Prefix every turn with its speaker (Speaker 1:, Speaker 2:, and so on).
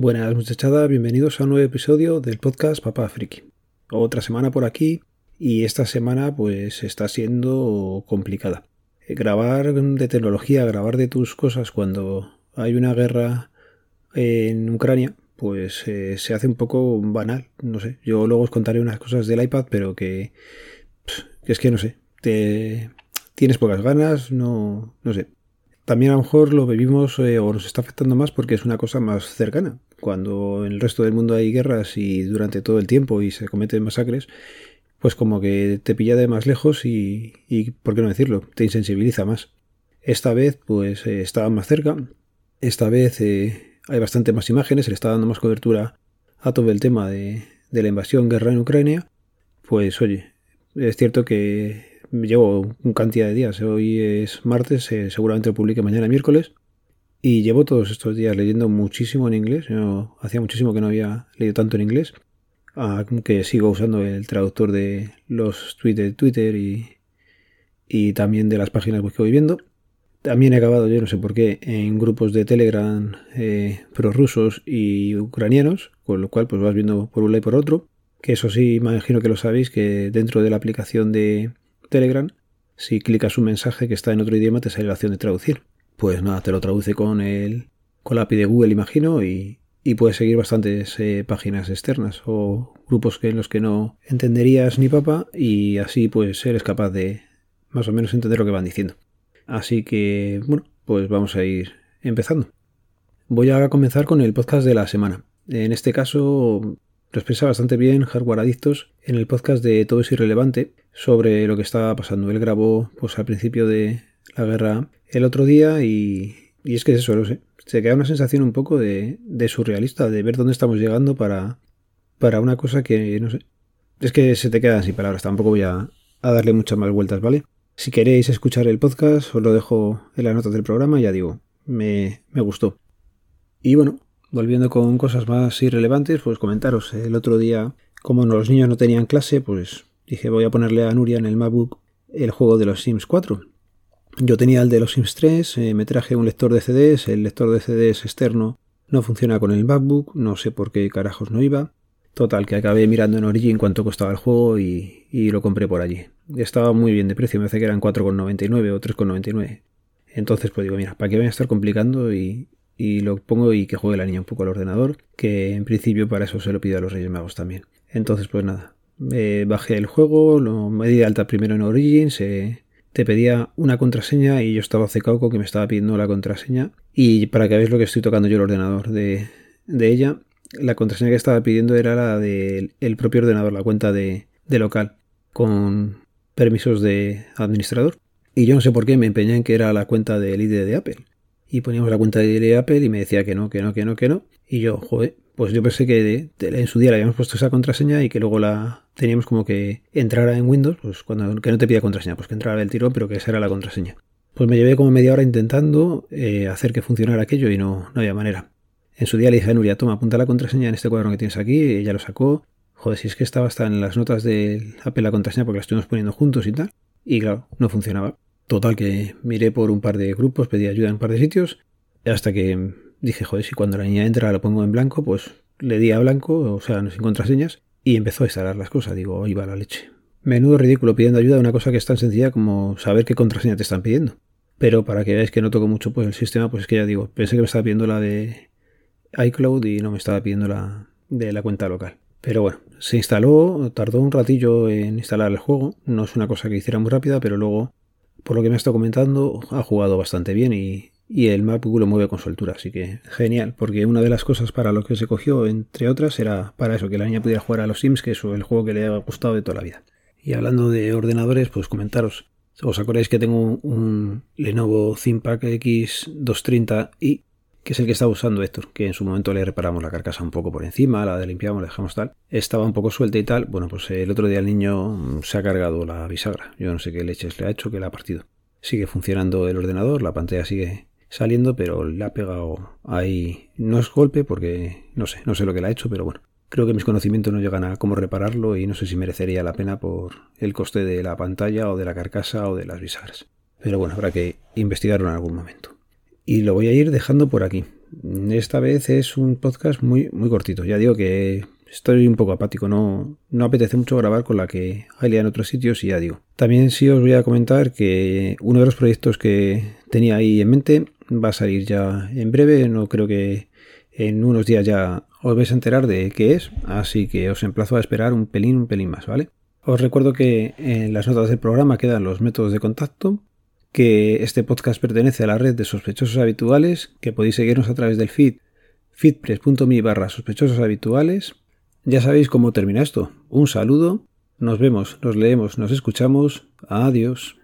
Speaker 1: Buenas muchachada, bienvenidos a un nuevo episodio del podcast Papá Friki. Otra semana por aquí y esta semana pues está siendo complicada. Eh, grabar de tecnología, grabar de tus cosas cuando hay una guerra en Ucrania, pues eh, se hace un poco banal, no sé. Yo luego os contaré unas cosas del iPad, pero que, que es que no sé, te tienes pocas ganas, no, no sé. También a lo mejor lo vivimos eh, o nos está afectando más porque es una cosa más cercana. Cuando en el resto del mundo hay guerras y durante todo el tiempo y se cometen masacres, pues como que te pilla de más lejos y, y ¿por qué no decirlo? Te insensibiliza más. Esta vez pues eh, estaba más cerca, esta vez eh, hay bastante más imágenes, se le está dando más cobertura a todo el tema de, la invasión, guerra en Ucrania. Pues oye, es cierto que llevo un cantidad de días. Hoy es martes, eh, seguramente lo publique mañana miércoles. Y llevo todos estos días leyendo muchísimo en inglés. Hacía muchísimo que no había leído tanto en inglés. Aunque sigo usando el traductor de los tweets de Twitter y, y también de las páginas que voy viendo. También he acabado, yo no sé por qué, en grupos de Telegram eh, prorrusos y ucranianos, con lo cual pues vas viendo por un lado y por otro. Que eso sí, imagino que lo sabéis, que dentro de la aplicación de, Telegram, si clicas un mensaje que está en otro idioma, te sale la opción de traducir. Pues nada, te lo traduce con el con la API de Google, imagino, y, y puedes seguir bastantes eh, páginas externas o grupos que en los que no entenderías ni papa y así pues eres capaz de más o menos entender lo que van diciendo. Así que, bueno, pues vamos a ir empezando. Voy a comenzar con el podcast de la semana. En este caso lo expresa bastante bien Hardware Adictos en el podcast de Todo es Irrelevante sobre lo que estaba pasando. Él grabó pues al principio de la guerra el otro día y, y es que es eso, no sé. Se queda una sensación un poco de, de, surrealista, de ver dónde estamos llegando para, para una cosa que, no sé. Es que se te quedan sin palabras, tampoco voy a, a darle muchas más vueltas, ¿vale? Si queréis escuchar el podcast, os lo dejo en las notas del programa, ya digo, me, me gustó. Y bueno, volviendo con cosas más irrelevantes, pues comentaros el otro día, como los niños no tenían clase, pues dije voy a ponerle a Nuria en el MacBook el juego de los Sims 4. Yo tenía el de los Sims 3, eh, me traje un lector de CDs, el lector de CDs externo no funciona con el MacBook, no sé por qué carajos no iba. Total, que acabé mirando en Origin cuánto costaba el juego y, y lo compré por allí. Estaba muy bien de precio, me hace que eran 4,99 o 3,99. Entonces, pues digo, mira, ¿para qué voy a estar complicando? Y, y lo pongo y que juegue la niña un poco al ordenador, que en principio para eso se lo pido a los Reyes Magos también. Entonces, pues nada, bajé el juego, lo me di de alta primero en Origin, se, te pedía una contraseña y yo estaba cecauco que me estaba pidiendo la contraseña. Y para que veáis lo que estoy tocando yo el ordenador de, de ella, la contraseña que estaba pidiendo era la del propio ordenador, la cuenta de, de local, con permisos de administrador. Y yo no sé por qué me empeñé en que era la cuenta del ID de Apple y poníamos la cuenta de Apple y me decía que no, que no, que no, que no. Y yo, joder, pues yo pensé que en su día le habíamos puesto esa contraseña y que luego la teníamos como que entrara en Windows, pues cuando que no te pida contraseña, pues que entrara el tirón, pero que esa era la contraseña. Pues me llevé como media hora intentando eh, hacer que funcionara aquello y no, no había manera. En su día le dije a Nuria, toma, apunta la contraseña en este cuadro que tienes aquí, y ella lo sacó. Joder, si es que estaba hasta en las notas de Apple la contraseña porque la estuvimos poniendo juntos y tal. Y claro, no funcionaba. Total, que miré por un par de grupos, pedí ayuda en un par de sitios, hasta que dije, joder, si cuando la niña entra lo pongo en blanco, pues le di a blanco, o sea, sin contraseñas, y empezó a instalar las cosas. Digo, ahí va la leche. Menudo ridículo pidiendo ayuda a una cosa que es tan sencilla como saber qué contraseña te están pidiendo. Pero para que veáis que no toco mucho pues el sistema, pues es que ya digo, pensé que me estaba pidiendo la de iCloud y no me estaba pidiendo la de la cuenta local. Pero bueno, se instaló, tardó un ratillo en instalar el juego. No es una cosa que hiciera muy rápida, pero luego por lo que me estado comentando, ha jugado bastante bien y, el MacBook lo mueve con soltura, así que genial, porque una de las cosas para lo que se cogió, entre otras, era para eso, que la niña pudiera jugar a los Sims, que es el juego que le ha gustado de toda la vida. Y hablando de ordenadores, pues comentaros, ¿os acordáis que tengo un Lenovo ThinkPad X230i que es el que estaba usando Héctor, que en su momento le reparamos la carcasa un poco por encima, la limpiamos, la dejamos tal. Estaba un poco suelta y tal. Bueno, pues el otro día el niño se ha cargado la bisagra. Yo no sé qué leches le ha hecho, que la ha partido. Sigue funcionando el ordenador, la pantalla sigue saliendo, pero le ha pegado ahí. No es golpe porque no sé, no sé lo que le ha hecho, pero bueno. Creo que mis conocimientos no llegan a cómo repararlo y no sé si merecería la pena por el coste de la pantalla o de la carcasa o de las bisagras. Pero bueno, habrá que investigarlo en algún momento y lo voy a ir dejando por aquí. Esta vez es un podcast muy, muy cortito. Ya digo que estoy un poco apático, no, no apetece mucho grabar con la que hay en otros sitios y ya digo. También sí os voy a comentar que uno de los proyectos que tenía ahí en mente va a salir ya en breve, no creo que en unos días ya os vais a enterar de qué es, así que os emplazo a esperar un pelín, un pelín más, ¿vale? Os recuerdo que en las notas del programa quedan los métodos de contacto, que este podcast pertenece a la red de sospechosos habituales, que podéis seguirnos a través del feed feedpress.me barra sospechosos habituales. Ya sabéis cómo termina esto. Un saludo, nos vemos, nos leemos, nos escuchamos. Adiós.